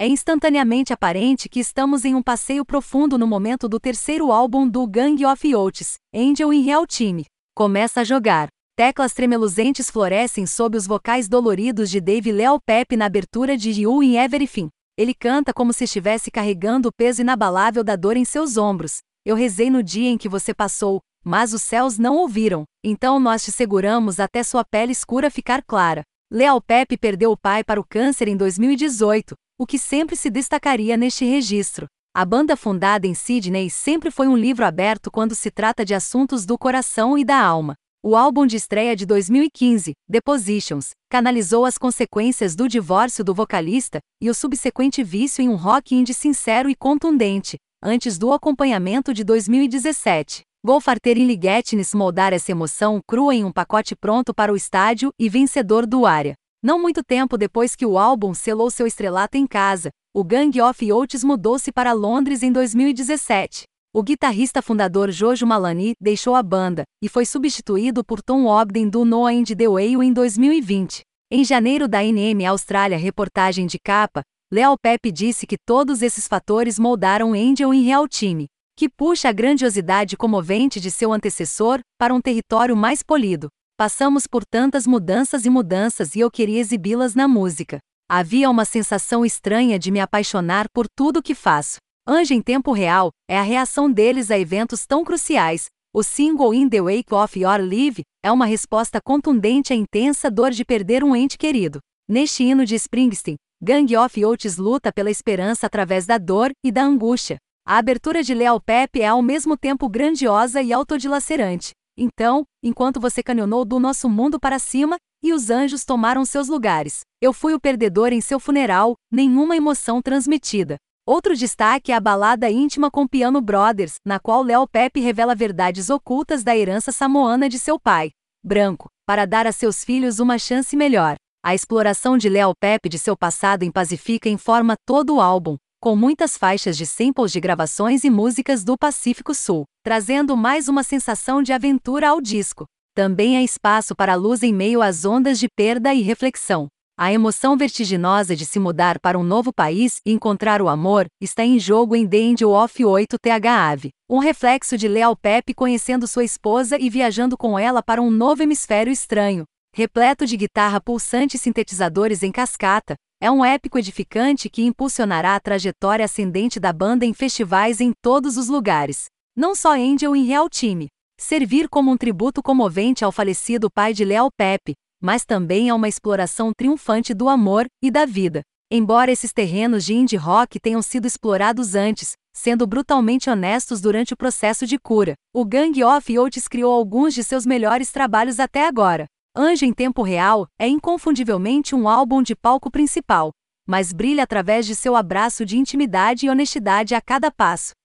É instantaneamente aparente que estamos em um passeio profundo no momento do terceiro álbum do Gang of Oates, Angel in Real Time. Começa a jogar. Teclas tremeluzentes florescem sob os vocais doloridos de Dave Leo Pepe na abertura de You in Everything. Ele canta como se estivesse carregando o peso inabalável da dor em seus ombros. Eu rezei no dia em que você passou, mas os céus não ouviram. Então nós te seguramos até sua pele escura ficar clara. Leal Pepe perdeu o pai para o câncer em 2018, o que sempre se destacaria neste registro. A banda fundada em Sydney sempre foi um livro aberto quando se trata de assuntos do coração e da alma. O álbum de estreia de 2015, Depositions, canalizou as consequências do divórcio do vocalista e o subsequente vício em um rock indie sincero e contundente, antes do acompanhamento de 2017. Golfarter e Ligetnes moldar essa emoção crua em um pacote pronto para o estádio e vencedor do área. Não muito tempo depois que o álbum selou seu estrelato em casa, o Gang of Oates mudou-se para Londres em 2017. O guitarrista fundador Jojo Malani deixou a banda e foi substituído por Tom Ogden do No End the Whale em 2020. Em janeiro da NM Austrália reportagem de capa, Leo Pepe disse que todos esses fatores moldaram Angel em Real Time, que puxa a grandiosidade comovente de seu antecessor para um território mais polido. Passamos por tantas mudanças e mudanças e eu queria exibi-las na música. Havia uma sensação estranha de me apaixonar por tudo que faço. Anjo em tempo real é a reação deles a eventos tão cruciais. O single In the Wake of Your Live é uma resposta contundente à intensa dor de perder um ente querido. Neste hino de Springsteen, Gang of Oates luta pela esperança através da dor e da angústia. A abertura de Leal Pepe é ao mesmo tempo grandiosa e autodilacerante. Então, enquanto você caminhou do nosso mundo para cima, e os anjos tomaram seus lugares, eu fui o perdedor em seu funeral, nenhuma emoção transmitida. Outro destaque é a balada íntima com Piano Brothers, na qual Léo Pepe revela verdades ocultas da herança samoana de seu pai, branco, para dar a seus filhos uma chance melhor. A exploração de Léo Pepe de seu passado em Pacifica informa todo o álbum, com muitas faixas de samples de gravações e músicas do Pacífico Sul, trazendo mais uma sensação de aventura ao disco. Também há espaço para a luz em meio às ondas de perda e reflexão. A emoção vertiginosa de se mudar para um novo país e encontrar o amor está em jogo em The Angel of 8TH Ave, um reflexo de Leal Pepe conhecendo sua esposa e viajando com ela para um novo hemisfério estranho. Repleto de guitarra pulsante e sintetizadores em cascata, é um épico edificante que impulsionará a trajetória ascendente da banda em festivais em todos os lugares. Não só Angel em Real Time. Servir como um tributo comovente ao falecido pai de Leal Pepe, mas também é uma exploração triunfante do amor e da vida. Embora esses terrenos de indie rock tenham sido explorados antes, sendo brutalmente honestos durante o processo de cura, o Gang of Oates criou alguns de seus melhores trabalhos até agora. Anjo em Tempo Real é inconfundivelmente um álbum de palco principal, mas brilha através de seu abraço de intimidade e honestidade a cada passo.